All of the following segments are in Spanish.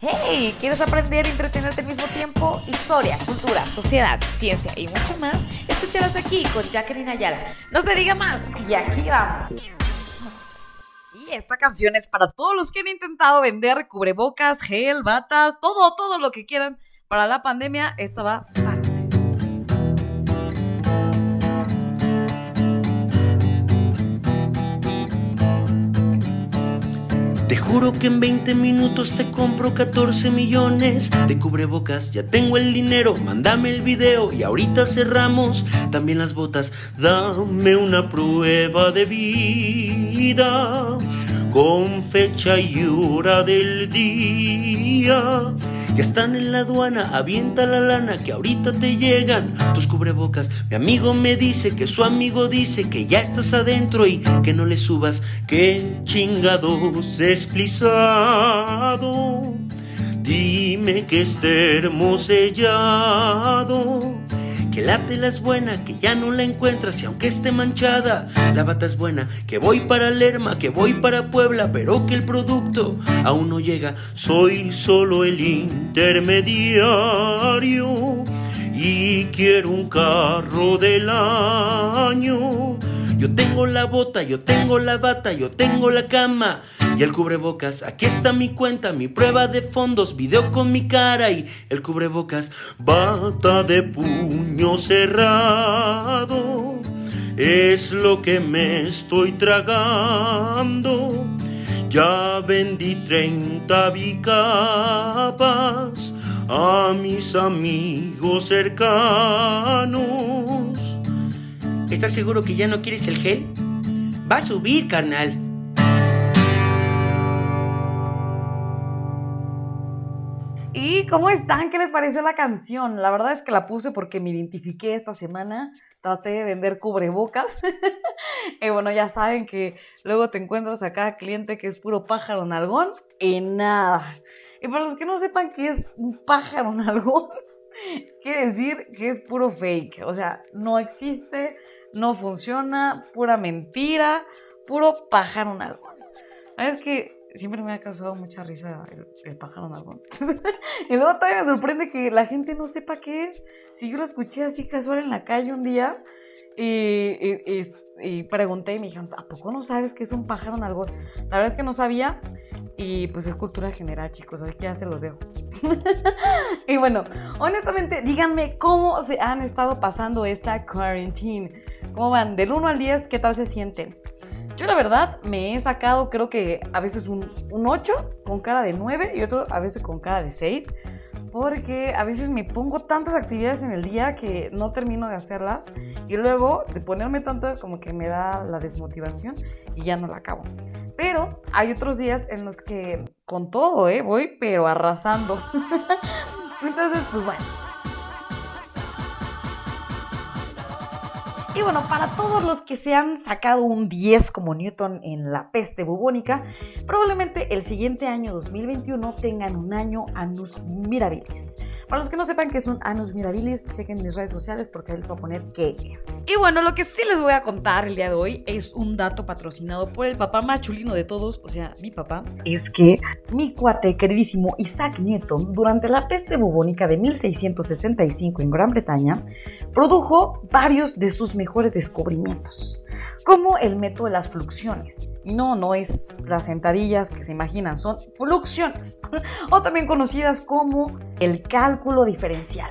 Hey, ¿quieres aprender y entretenerte al mismo tiempo? Historia, cultura, sociedad, ciencia y mucho más. Escúchalas aquí con Jacqueline Ayala. No se diga más y aquí vamos. Y esta canción es para todos los que han intentado vender cubrebocas, gel, batas, todo, todo lo que quieran para la pandemia. Esta va para juro que en 20 minutos te compro 14 millones de cubrebocas. Ya tengo el dinero, mándame el video y ahorita cerramos también las botas. Dame una prueba de vida con fecha y hora del día. Ya están en la aduana, avienta la lana que ahorita te llegan tus cubrebocas. Mi amigo me dice que su amigo dice que ya estás adentro y que no le subas. Que chingados desplisado. Dime que es termosellado que la tela es buena, que ya no la encuentras y aunque esté manchada, la bata es buena, que voy para Lerma, que voy para Puebla, pero que el producto aún no llega, soy solo el intermediario y quiero un carro del año. Yo tengo la bota, yo tengo la bata, yo tengo la cama y el cubrebocas. Aquí está mi cuenta, mi prueba de fondos, video con mi cara y el cubrebocas. Bata de puño cerrado, es lo que me estoy tragando. Ya vendí 30 bicapas a mis amigos cercanos. ¿Estás seguro que ya no quieres el gel? Va a subir, carnal. ¿Y cómo están? ¿Qué les pareció la canción? La verdad es que la puse porque me identifiqué esta semana. Traté de vender cubrebocas. y bueno, ya saben que luego te encuentras a cada cliente que es puro pájaro nalgón y nada. Y para los que no sepan qué es un pájaro nalgón, quiere decir que es puro fake. O sea, no existe, no funciona, pura mentira, puro pájaro nalgón. Es que siempre me ha causado mucha risa el, pájaro nalgón. y luego todavía me sorprende que la gente no sepa qué es. Si yo lo escuché así casual en la calle un día y, pregunté y me dijeron, ¿a poco no sabes qué es un pájaro nalgón? La verdad es que no sabía. Y pues es cultura general, chicos, así que ya se los dejo. y bueno, honestamente, díganme cómo se han estado pasando esta quarantine. ¿Cómo van? Del 1 al 10, ¿qué tal se sienten? Yo la verdad me he sacado creo que a veces un, un 8 con cara de 9 y otro a veces con cara de 6 porque a veces me pongo tantas actividades en el día que no termino de hacerlas y luego de ponerme tantas como que me da la desmotivación y ya no la acabo. Pero hay otros días en los que con todo, ¿eh? Voy pero arrasando. Entonces, pues bueno, Y bueno, para todos los que se han sacado un 10 como Newton en la peste bubónica, probablemente el siguiente año 2021 tengan un año Anus Mirabilis. Para los que no sepan qué es un Anus Mirabilis, chequen mis redes sociales porque ahí les voy a poner qué es. Y bueno, lo que sí les voy a contar el día de hoy es un dato patrocinado por el papá más chulino de todos, o sea, mi papá, es que mi cuate queridísimo Isaac Newton, durante la peste bubónica de 1665 en Gran Bretaña, produjo varios de sus mejores mejores descubrimientos, como el método de las fluxiones. No, no es las sentadillas que se imaginan, son fluxiones, o también conocidas como el cálculo diferencial.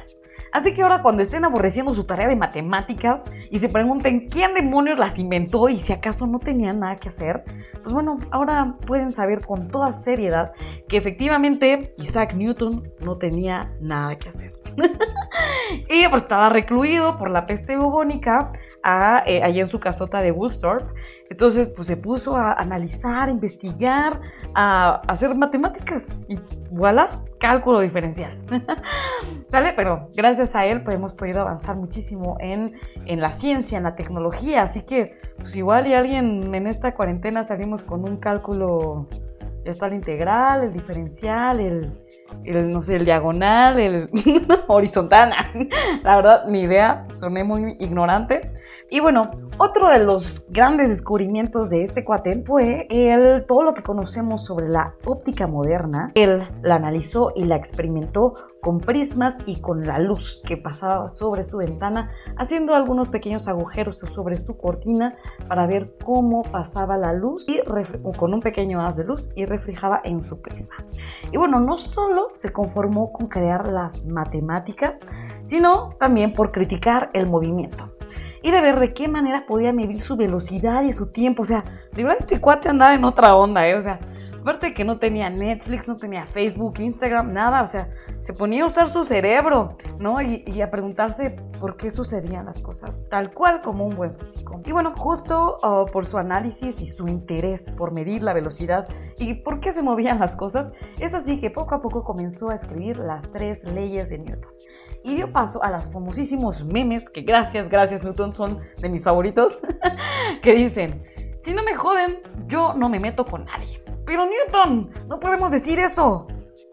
Así que ahora cuando estén aborreciendo su tarea de matemáticas y se pregunten quién demonios las inventó y si acaso no tenían nada que hacer, pues bueno, ahora pueden saber con toda seriedad que efectivamente Isaac Newton no tenía nada que hacer. y pues estaba recluido por la peste bubónica eh, allá en su casota de Woolsthorpe. Entonces, pues se puso a analizar, a investigar, a, hacer matemáticas y voilà, cálculo diferencial. ¿Sale? Pero gracias a él pues, hemos podido avanzar muchísimo en, en la ciencia, en la tecnología. Así que, pues igual y alguien en esta cuarentena salimos con un cálculo está el integral, el diferencial, el, el, no sé, el diagonal, el horizontal. La verdad, mi idea, soné muy ignorante. Y bueno, otro de los grandes descubrimientos de este cuate fue el, todo lo que conocemos sobre la óptica moderna. Él la analizó y la experimentó con prismas y con la luz que pasaba sobre su ventana, haciendo algunos pequeños agujeros sobre su cortina para ver cómo pasaba la luz y con un pequeño haz de luz y reflejaba en su prisma. Y bueno, no solo se conformó con crear las matemáticas, sino también por criticar el movimiento y de ver de qué manera podía medir su velocidad y su tiempo. O sea, de verdad este cuate andaba en otra onda, ¿eh? O sea, aparte que no tenía Netflix, no tenía Facebook, Instagram, nada, o sea, se ponía a usar su cerebro, ¿no? Y, a preguntarse por qué sucedían las cosas, tal cual como un buen físico. Y bueno, justo oh, por su análisis y su interés por medir la velocidad y por qué se movían las cosas, es así que poco a poco comenzó a escribir las tres leyes de Newton. Y dio paso a los famosísimos memes, que gracias, gracias Newton, son de mis favoritos, que dicen, si no me joden, yo no me meto con nadie. Pero Newton, no podemos decir eso.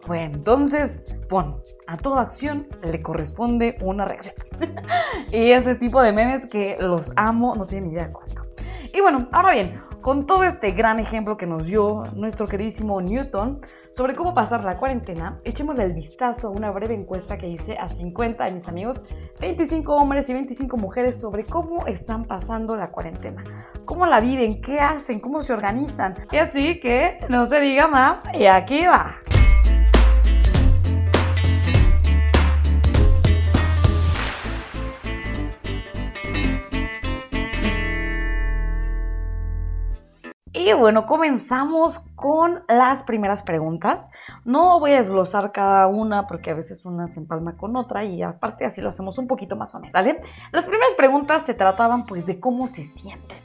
Bueno, entonces pon, a toda acción le corresponde una reacción. y ese tipo de memes que los amo, no tienen idea de cuánto. Y bueno, ahora bien, con todo este gran ejemplo que nos dio nuestro queridísimo Newton sobre cómo pasar la cuarentena, echémosle el vistazo a una breve encuesta que hice a 50 de mis amigos, 25 hombres y 25 mujeres, sobre cómo están pasando la cuarentena, cómo la viven, qué hacen, cómo se organizan. Y así que no se diga más, y aquí va. Y bueno, comenzamos con las primeras preguntas. No voy a desglosar cada una porque a veces una se empalma con otra y aparte así lo hacemos un poquito más o menos, ¿vale? Las primeras preguntas se trataban pues de cómo se sienten,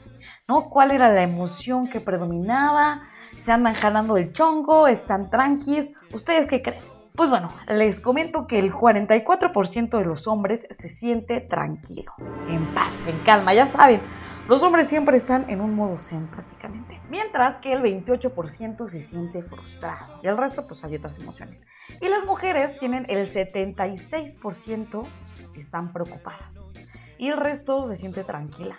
¿no? ¿Cuál era la emoción que predominaba? ¿Se andan jalando el chongo? ¿Están tranquis? ¿Ustedes qué creen? Pues bueno, les comento que el 44% de los hombres se siente tranquilo, en paz, en calma, ya saben. Los hombres siempre están en un modo zen prácticamente, mientras que el 28% se siente frustrado y el resto pues hay otras emociones. Y las mujeres tienen el 76% están preocupadas y el resto se siente tranquila,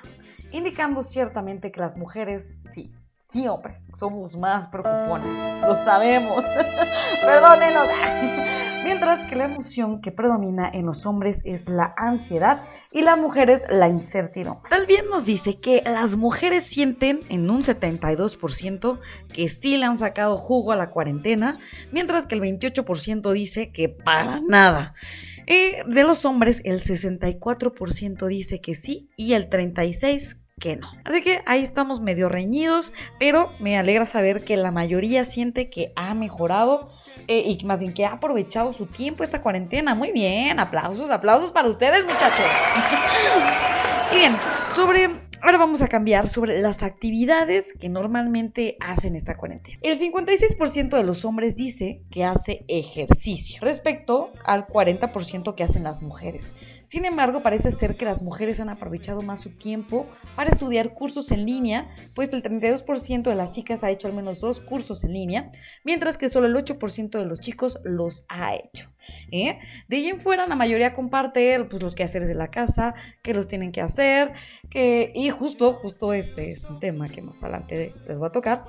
indicando ciertamente que las mujeres sí Sí, hombres, somos más preocupones, lo sabemos. Perdónenos. Mientras que la emoción que predomina en los hombres es la ansiedad y las mujeres la incertidumbre. También nos dice que las mujeres sienten en un 72% que sí le han sacado jugo a la cuarentena, mientras que el 28% dice que para nada. Y de los hombres, el 64% dice que sí y el 36% que no. Así que ahí estamos medio reñidos, pero me alegra saber que la mayoría siente que ha mejorado eh, y más bien que ha aprovechado su tiempo esta cuarentena. Muy bien, aplausos, aplausos para ustedes muchachos. y bien, sobre Ahora vamos a cambiar sobre las actividades que normalmente hacen esta cuarentena. El 56% de los hombres dice que hace ejercicio respecto al 40% que hacen las mujeres. Sin embargo, parece ser que las mujeres han aprovechado más su tiempo para estudiar cursos en línea, pues el 32% de las chicas ha hecho al menos dos cursos en línea, mientras que solo el 8% de los chicos los ha hecho. ¿eh? De ahí en fuera, la mayoría comparte pues, los quehaceres de la casa, que los tienen que hacer, que, y justo, justo este es un tema que más adelante les voy a tocar,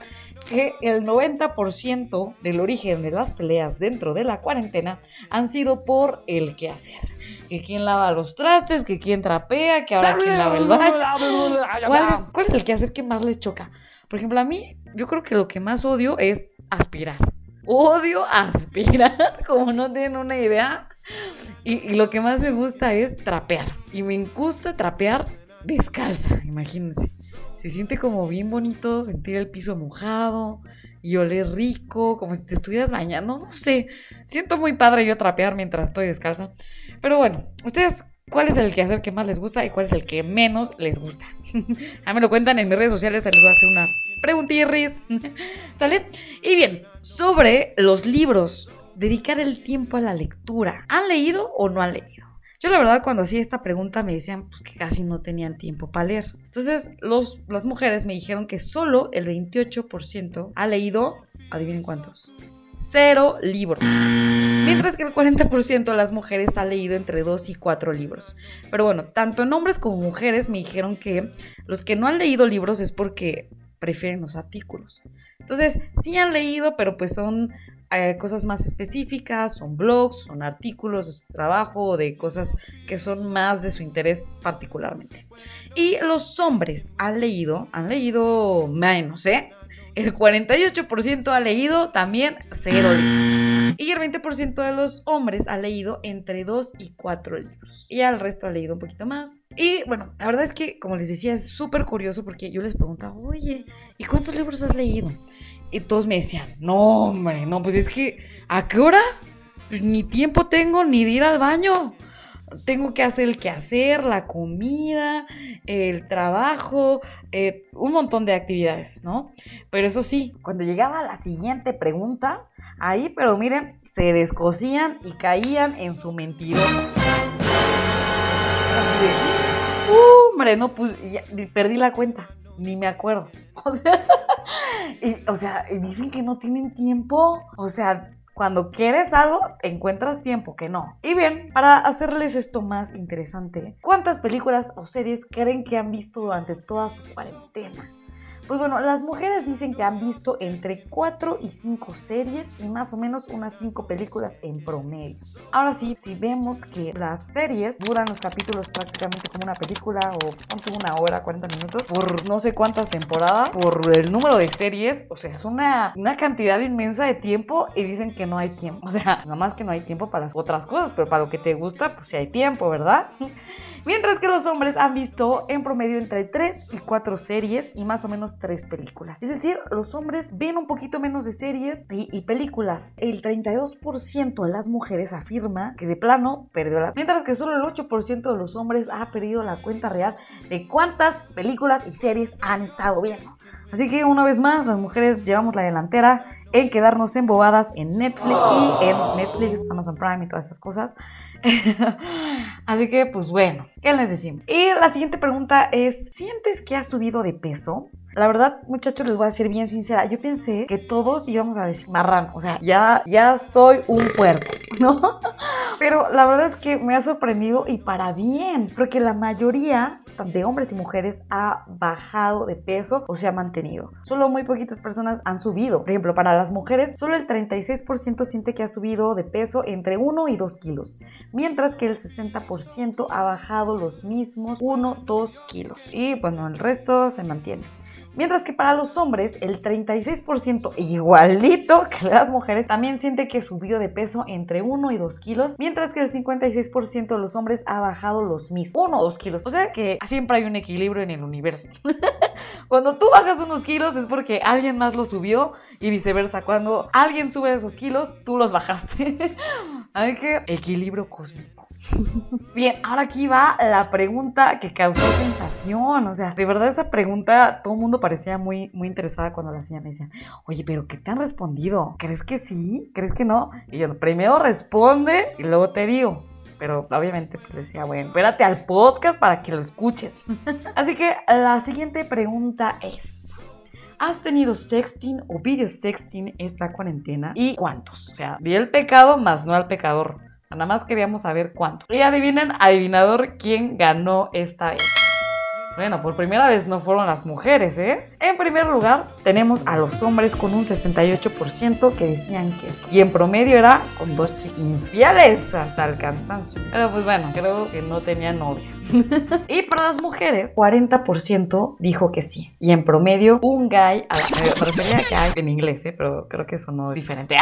que el 90% del origen de las peleas dentro de la cuarentena han sido por el quehacer. Que quién lava los trastes, que quién trapea, que ahora quién lava el baño. ¿Cuál es, ¿Cuál es el quehacer que más les choca? Por ejemplo, a mí, yo creo que lo que más odio es aspirar. Odio aspirar, como no tienen una idea. Y, lo que más me gusta es trapear. Y me gusta trapear descalza, imagínense. Se siente como bien bonito sentir el piso mojado y oler rico, como si te estuvieras bañando, no sé. Siento muy padre yo trapear mientras estoy descalza. Pero bueno, ustedes, ¿cuál es el quehacer que más les gusta y cuál es el que menos les gusta? ya me lo cuentan en mis redes sociales, les voy a hacer una preguntirris. ¿Sale? Y bien, sobre los libros, dedicar el tiempo a la lectura. ¿Han leído o no han leído? Yo la verdad cuando hacía esta pregunta me decían pues, que casi no tenían tiempo para leer. Entonces los, las mujeres me dijeron que solo el 28% ha leído adivinen cuántos. Cero libros. Mientras que el 40% de las mujeres ha leído entre 2 y 4 libros. Pero bueno, tanto en hombres como mujeres me dijeron que los que no han leído libros es porque prefieren los artículos. Entonces, sí han leído, pero pues son eh, cosas más específicas, son blogs, son artículos de su trabajo, de cosas que son más de su interés particularmente. Y los hombres han leído, han leído menos, ¿eh? El 48% ha leído también cero libros. Y el 20% de los hombres ha leído entre 2 y 4 libros. Y el resto ha leído un poquito más. Y bueno, la verdad es que, como les decía, es súper curioso porque yo les preguntaba, oye, ¿y cuántos libros has leído? Y todos me decían, no, hombre, no, pues es que, ¿a qué hora? Pues ni tiempo tengo ni de ir al baño tengo que hacer el quehacer, la comida, el trabajo, eh, un montón de actividades, ¿no? Pero eso sí, cuando llegaba la siguiente pregunta, ahí, pero miren, se descosían y caían en su mentira. hombre, no, pues perdí la cuenta, ni me acuerdo. O sea, sea, dicen que no tienen tiempo, o sea, cuando quieres algo, encuentras tiempo que no. Y bien, para hacerles esto más interesante, ¿cuántas películas o series creen que han visto durante toda su cuarentena? Pues bueno, las mujeres dicen que han visto entre 4 y 5 series y más o menos unas 5 películas en promedio. Ahora sí, si vemos que las series duran los capítulos prácticamente como una película o una hora, 40 minutos, por no sé cuántas temporadas, por el número de series, o sea, es una, una cantidad inmensa de tiempo y dicen que no hay tiempo. O sea, nada más que no hay tiempo para otras cosas, pero para lo que te gusta, pues sí hay tiempo, ¿verdad? Mientras que los hombres han visto en promedio entre 3 y 4 series y más o menos 3 películas. Es decir, los hombres ven un poquito menos de series y, películas. El 32% de las mujeres afirma que de plano perdió la... Mientras que solo el 8% de los hombres ha perdido la cuenta real de cuántas películas y series han estado viendo. Así que una vez más, las mujeres llevamos la delantera en quedarnos embobadas en Netflix y en Netflix, Amazon Prime y todas esas cosas. Así que, pues bueno, ¿qué les decimos? Y la siguiente pregunta es, ¿sientes que has subido de peso? La verdad, muchachos, les voy a decir bien sincera. Yo pensé que todos íbamos a decir marrano. O sea, ya, ya soy un puerco, ¿no? Pero la verdad es que me ha sorprendido y para bien. Porque la mayoría de hombres y mujeres ha bajado de peso o se ha mantenido. Solo muy poquitas personas han subido. Por ejemplo, para las mujeres, solo el 36% siente que ha subido de peso entre 1 y 2 kilos. Mientras que el 60% ha bajado los mismos 1, 2 kilos. Y bueno, el resto se mantiene. Mientras que para los hombres, el 36%, igualito que las mujeres, también siente que subió de peso entre 1 y 2 kilos, mientras que el 56% de los hombres ha bajado los mismos, 1 o 2 kilos. O sea que siempre hay un equilibrio en el universo. Cuando tú bajas unos kilos es porque alguien más los subió y viceversa. Cuando alguien sube esos kilos, tú los bajaste. Así que equilibrio cósmico. Bien, ahora aquí va la pregunta que causó sensación. O sea, de verdad esa pregunta todo el mundo parecía muy, muy interesada cuando la hacían. Me decían, oye, pero ¿qué te han respondido? ¿Crees que sí? ¿Crees que no? Y yo, primero responde y luego te digo. Pero obviamente pues decía, bueno, espérate al podcast para que lo escuches. Así que la siguiente pregunta es... ¿Has tenido sexting o video sexting esta cuarentena? ¿Y cuántos? O sea, vi el pecado más no al pecador nada más queríamos saber cuánto. Y adivinen, adivinador, quién ganó esta vez. Bueno, por primera vez no fueron las mujeres, ¿eh? En primer lugar, tenemos a los hombres con un 68% que decían que si en promedio era con dos infieles hasta el cansancio. Pero pues bueno, creo que no tenía novia. y para las mujeres, 40% dijo que sí. Y en promedio, un guy, a la, me guy en inglés, ¿eh? pero creo que eso no es diferente.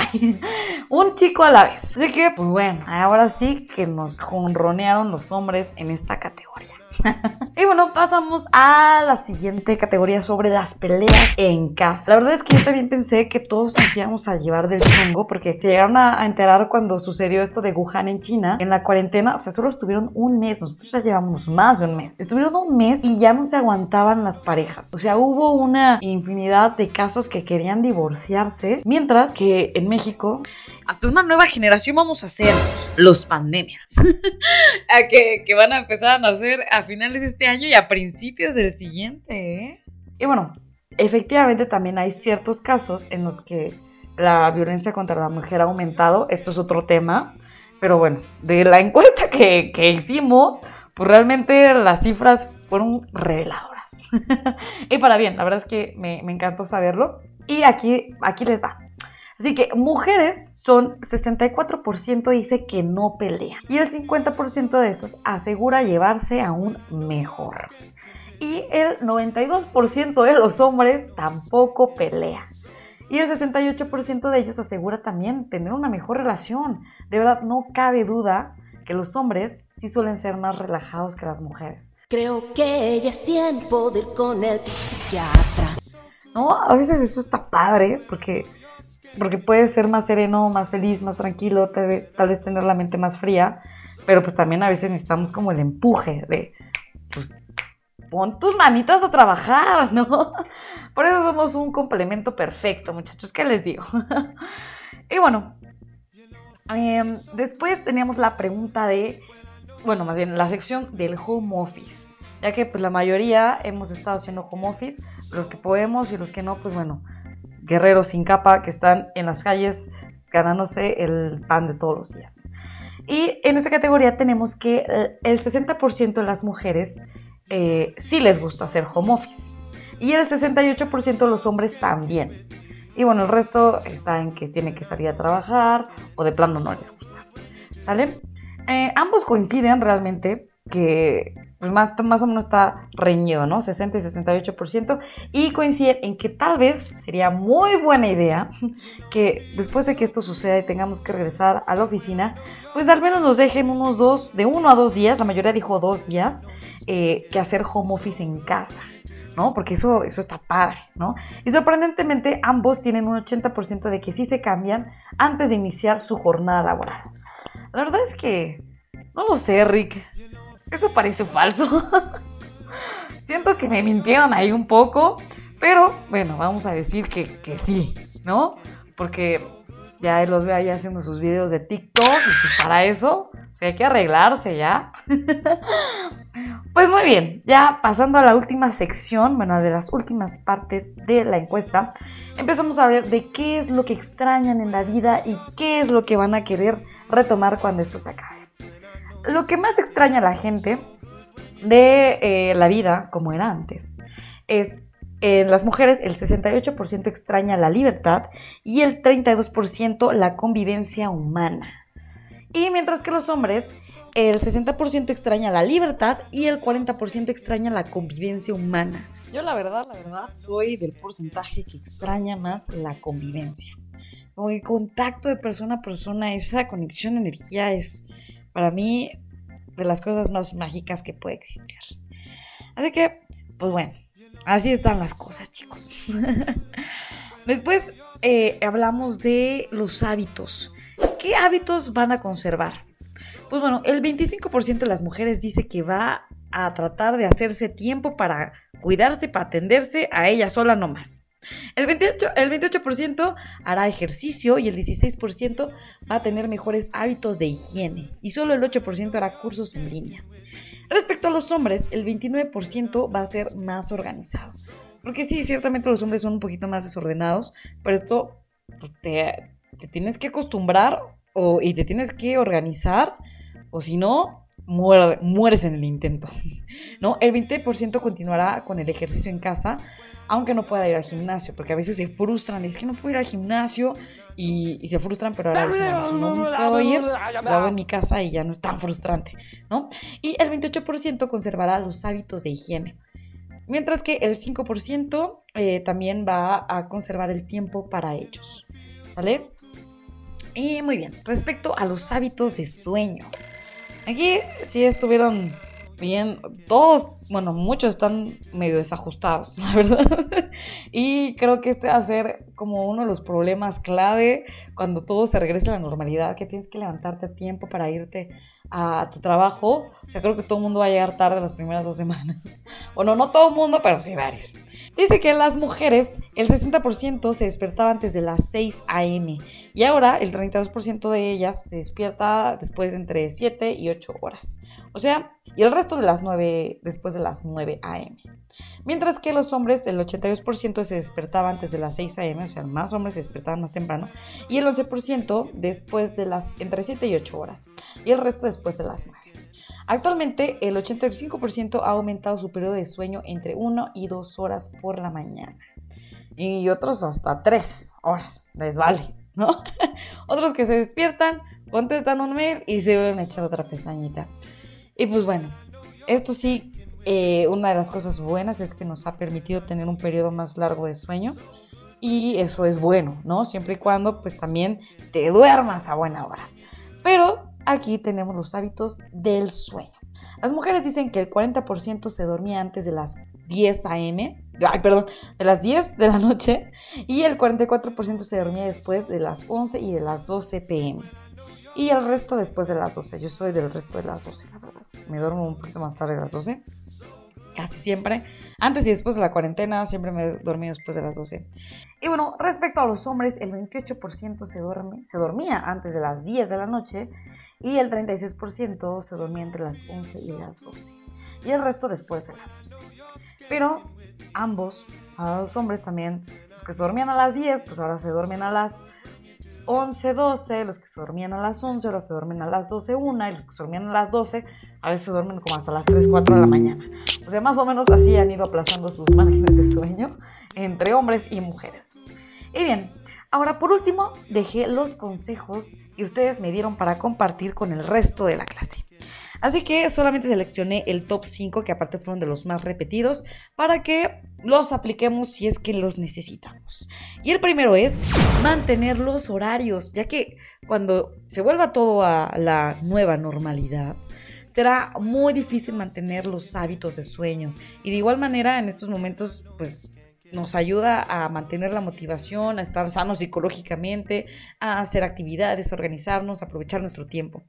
un chico a la vez. Así que, pues bueno, ahora sí que nos jonronearon los hombres en esta categoría. y bueno, pasamos a la siguiente categoría sobre las peleas en casa. La verdad es que yo también pensé que todos nos íbamos a llevar del chongo porque se llegaron a, enterar cuando sucedió esto de Wuhan en China, en la cuarentena, o sea, solo estuvieron un mes, nosotros ya llevamos más de un mes. Estuvieron un mes y ya no se aguantaban las parejas. O sea, hubo una infinidad de casos que querían divorciarse, mientras que en México hasta una nueva generación vamos a hacer los pandemias. a que, van a empezar a nacer a finales de este año y a principios del siguiente. ¿eh? Y bueno, efectivamente también hay ciertos casos en los que la violencia contra la mujer ha aumentado. Esto es otro tema. Pero bueno, de la encuesta que, hicimos, pues realmente las cifras fueron reveladoras. y para bien, la verdad es que me, me encantó saberlo. Y aquí, aquí les va. Así que mujeres son 64% dice que no pelea y el 50% de estas asegura llevarse aún mejor. Y el 92% de los hombres tampoco pelea. Y el 68% de ellos asegura también tener una mejor relación. De verdad, no cabe duda que los hombres sí suelen ser más relajados que las mujeres. Creo que ya es tiempo de ir con el psiquiatra. No, a veces eso está padre porque porque puedes ser más sereno, más feliz, más tranquilo, tal vez, tener la mente más fría, pero pues también a veces necesitamos como el empuje de, pues, pon tus manitas a trabajar, ¿no? Por eso somos un complemento perfecto, muchachos, ¿qué les digo? y bueno, em, después teníamos la pregunta de, bueno, más bien la sección del home office ya que pues la mayoría hemos estado haciendo home office, los que podemos y los que no, pues bueno, guerreros sin capa que están en las calles ganándose el pan de todos los días. Y en esta categoría tenemos que el 60% de las mujeres eh, sí les gusta hacer home office y el 68% de los hombres también. Y bueno, el resto está en que tiene que salir a trabajar o de plano no les gusta. ¿Sale? Eh, ambos coinciden realmente que pues más, o menos está reñido, ¿no? 60 y 68%, y coinciden en que tal vez sería muy buena idea que después de que esto suceda y tengamos que regresar a la oficina, pues al menos nos dejen unos dos, de uno a dos días, la mayoría dijo dos días, eh, que hacer home office en casa. ¿no? Porque eso, eso está padre, ¿no? Y sorprendentemente ambos tienen un 80% de que sí se cambian antes de iniciar su jornada laboral. La verdad es que, no lo sé, Rick. Eso parece falso. Siento que me mintieron ahí un poco, pero bueno, vamos a decir que, sí, ¿no? Porque ya los ve ahí haciendo sus videos de TikTok y pues para eso pues, hay que arreglarse ya. Pues muy bien, ya pasando a la última sección, bueno, de las últimas partes de la encuesta, empezamos a ver de qué es lo que extrañan en la vida y qué es lo que van a querer retomar cuando esto se acabe lo que más extraña a la gente de eh, la vida como era antes es en las mujeres el 68% extraña la libertad y el 32% la convivencia humana. Y mientras que los hombres el 60% extraña la libertad y el 40% extraña la convivencia humana. Yo la verdad, la verdad, soy del porcentaje que extraña más la convivencia. Como el contacto de persona a persona, esa conexión de energía es, para mí, de las cosas más mágicas que puede existir. Así que, pues bueno, así están las cosas, chicos. Después eh, hablamos de los hábitos. ¿Qué hábitos van a conservar? Pues bueno, el 25% de las mujeres dice que va a tratar de hacerse tiempo para cuidarse, para atenderse a ella sola nomás. El 28%, el 28 hará ejercicio y el 16% va a tener mejores hábitos de higiene y solo el 8% hará cursos en línea. Respecto a los hombres, el 29% va a ser más organizado. Porque sí, ciertamente los hombres son un poquito más desordenados, pero esto pues, te, tienes que acostumbrar o, y te tienes que organizar, o si no, mueres en el intento. ¿no? El 20% continuará con el ejercicio en casa, aunque no pueda ir al gimnasio, porque a veces se frustran, es que no puedo ir al gimnasio y, se frustran, pero ahora puedo ir, lo hago en mi casa y ya no es tan frustrante, ¿no? Y el 28% conservará los hábitos de higiene. Mientras que el 5% eh, también va a conservar el tiempo para ellos. ¿Vale? Y muy bien, respecto a los hábitos de sueño. Aquí sí estuvieron bien, todos, bueno, muchos están medio desajustados, la verdad. y creo que este va a ser como uno de los problemas clave cuando todo se regrese a la normalidad, que tienes que levantarte a tiempo para irte a tu trabajo. O sea, creo que todo el mundo va a llegar tarde las primeras dos semanas. Bueno, no todo el mundo, pero sí varios. Dice que las mujeres, el 60% se despertaba antes de las 6 a.m. y ahora el 32% de ellas se despierta después de entre 7 y 8 horas. O sea, y el resto de las 9 después de las 9 a.m. Mientras que los hombres, el 82% se despertaba antes de las 6 a.m., o sea, más hombres se despertaban más temprano, y el 11% después de las entre 7 y 8 horas, y el resto después de las 9. Actualmente, el 85% ha aumentado su periodo de sueño entre 1 y 2 horas por la mañana. Y otros hasta 3 horas, les vale, ¿no? otros que se despiertan, contestan un mail y se vuelven a echar otra pestañita. Y pues bueno, esto sí, eh, una de las cosas buenas es que nos ha permitido tener un periodo más largo de sueño. Y eso es bueno, ¿no? Siempre y cuando pues también te duermas a buena hora. Pero aquí tenemos los hábitos del sueño. Las mujeres dicen que el 40% se dormía antes de las 10 a.m., ay, perdón, de las 10 de la noche, y el 44% se dormía después de las 11 y de las 12 p.m. Y el resto después de las 12. Yo soy del resto de las 12, la verdad. Me duermo un poquito más tarde de las 12. Casi siempre. Antes y después de la cuarentena siempre me dormí después de las 12. Y bueno, respecto a los hombres, el 28% se, duerme, se dormía antes de las 10 de la noche y el 36% se dormía entre las 11 y las 12. Y el resto después de las 12. Pero ambos, a los hombres también, los que se dormían a las 10, pues ahora se duermen a las 11, 12, los que se dormían a las 11, ahora se duermen a las 12, 1, y los que se dormían a las 12, a veces se duermen como hasta las 3, 4 de la mañana. O sea, más o menos así han ido aplazando sus márgenes de sueño entre hombres y mujeres. Y bien, ahora por último, dejé los consejos que ustedes me dieron para compartir con el resto de la clase. Así que solamente seleccioné el top 5, que aparte fueron de los más repetidos, para que los apliquemos si es que los necesitamos. Y el primero es mantener los horarios, ya que cuando se vuelva todo a la nueva normalidad, será muy difícil mantener los hábitos de sueño. Y de igual manera, en estos momentos, pues nos ayuda a mantener la motivación, a estar sanos psicológicamente, a hacer actividades, a organizarnos, a aprovechar nuestro tiempo.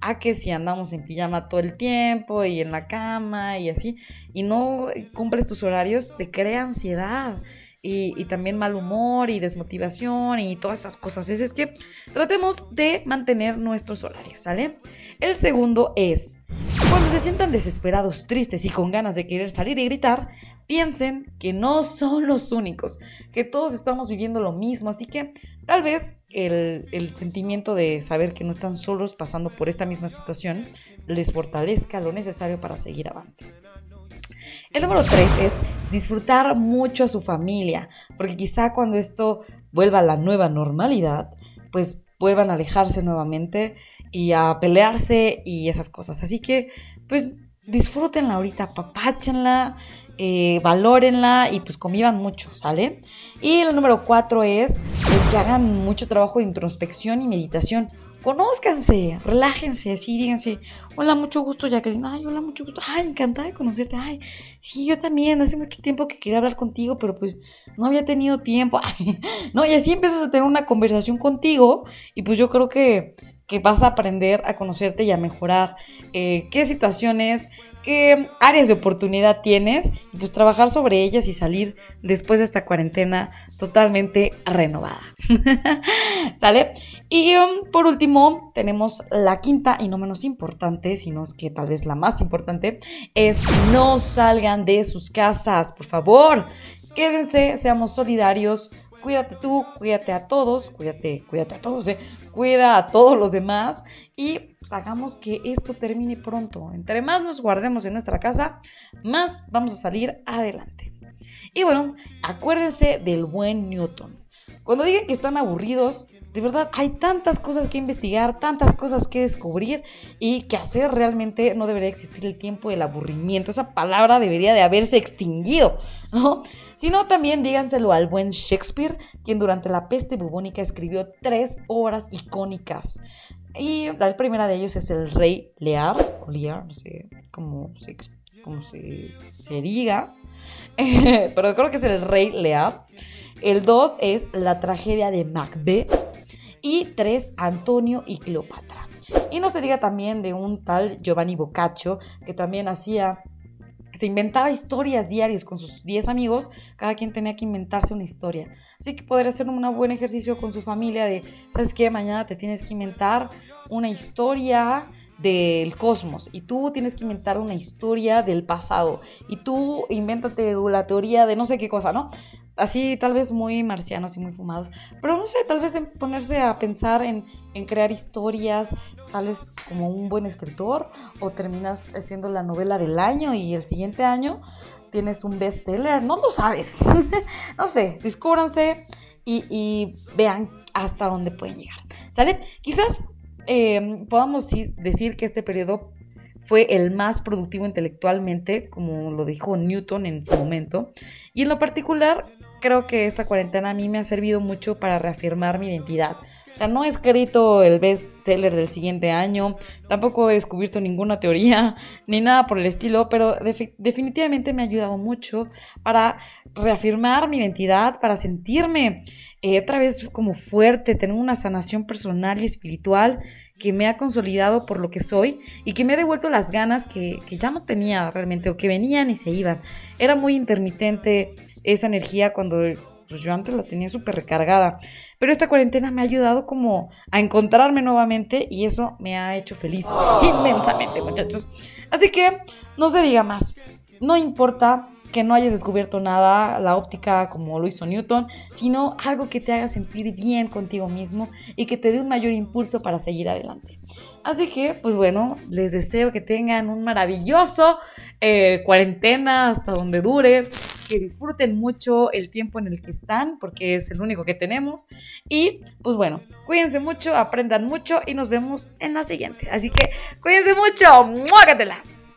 A que si andamos en pijama todo el tiempo y en la cama y así, y no cumples tus horarios, te crea ansiedad. Y, también mal humor y desmotivación y todas esas cosas. Es, es que tratemos de mantener nuestros horarios, ¿sale? El segundo es, cuando se sientan desesperados, tristes y con ganas de querer salir y gritar, piensen que no son los únicos, que todos estamos viviendo lo mismo, así que tal vez el, sentimiento de saber que no están solos pasando por esta misma situación les fortalezca lo necesario para seguir adelante. El número tres es disfrutar mucho a su familia, porque quizá cuando esto vuelva a la nueva normalidad, pues vuelvan a alejarse nuevamente y a pelearse y esas cosas. Así que, pues disfrútenla ahorita, apapáchenla, eh, valórenla y pues convivan mucho, ¿sale? Y el número cuatro es pues, que hagan mucho trabajo de introspección y meditación. Conózcanse, relájense, así díganse, hola, mucho gusto, Jacqueline. Ay, hola, mucho gusto. Ay, encantada de conocerte. Ay, sí, yo también. Hace mucho tiempo que quería hablar contigo, pero pues no había tenido tiempo. no, y así empiezas a tener una conversación contigo y pues yo creo que, que vas a aprender a conocerte y a mejorar eh, qué situaciones, qué áreas de oportunidad tienes y pues trabajar sobre ellas y salir después de esta cuarentena totalmente renovada. ¿Sale? Y um, por último, tenemos la quinta y no menos importante, sino es que tal vez la más importante, es no salgan de sus casas, por favor. Quédense, seamos solidarios, cuídate tú, cuídate a todos, cuídate, cuídate a todos, ¿eh? cuida a todos los demás y pues, hagamos que esto termine pronto. Entre más nos guardemos en nuestra casa, más vamos a salir adelante. Y bueno, acuérdense del buen Newton. Cuando digan que están aburridos, de verdad hay tantas cosas que investigar, tantas cosas que descubrir y que hacer realmente no debería existir el tiempo del aburrimiento. Esa palabra debería de haberse extinguido, ¿no? Sino también díganselo al buen Shakespeare, quien durante la peste bubónica escribió tres obras icónicas. Y la primera de ellos es El Rey Lear, o Lear, no sé cómo se, cómo se, se diga, pero creo que es El Rey Lear. El 2 es La tragedia de Macbeth. Y 3, Antonio y Cleopatra. Y no se diga también de un tal Giovanni Boccaccio, que también hacía se inventaba historias diarias con sus 10 amigos, cada quien tenía que inventarse una historia. Así que poder hacer un buen ejercicio con su familia de, ¿sabes qué? Mañana te tienes que inventar una historia del cosmos y tú tienes que inventar una historia del pasado y tú invéntate la teoría de no sé qué cosa, ¿no? Así tal vez muy marcianos y muy fumados, pero no sé, tal vez en ponerse a pensar en, en crear historias, sales como un buen escritor o terminas haciendo la novela del año y el siguiente año tienes un bestseller, no lo sabes, no sé, descúbranse y, y vean hasta dónde pueden llegar, ¿sale? Quizás eh, podamos decir que este periodo fue el más productivo intelectualmente, como lo dijo Newton en su momento. Y en lo particular, creo que esta cuarentena a mí me ha servido mucho para reafirmar mi identidad. O sea, no he escrito el bestseller del siguiente año, tampoco he descubierto ninguna teoría, ni nada por el estilo, pero definitivamente me ha ayudado mucho para reafirmar mi identidad, para sentirme eh, otra vez como fuerte, tener una sanación personal y espiritual que me ha consolidado por lo que soy y que me ha devuelto las ganas que, que ya no tenía realmente o que venían y se iban. Era muy intermitente esa energía cuando pues yo antes la tenía súper recargada. Pero esta cuarentena me ha ayudado como a encontrarme nuevamente y eso me ha hecho feliz inmensamente, muchachos. Así que no se diga más. No importa que no hayas descubierto nada, la óptica como lo hizo Newton, sino algo que te haga sentir bien contigo mismo y que te dé un mayor impulso para seguir adelante. Así que, pues bueno, les deseo que tengan un maravilloso eh, cuarentena hasta donde dure, que disfruten mucho el tiempo en el que están, porque es el único que tenemos. Y pues bueno, cuídense mucho, aprendan mucho y nos vemos en la siguiente. Así que cuídense mucho, muágatelas.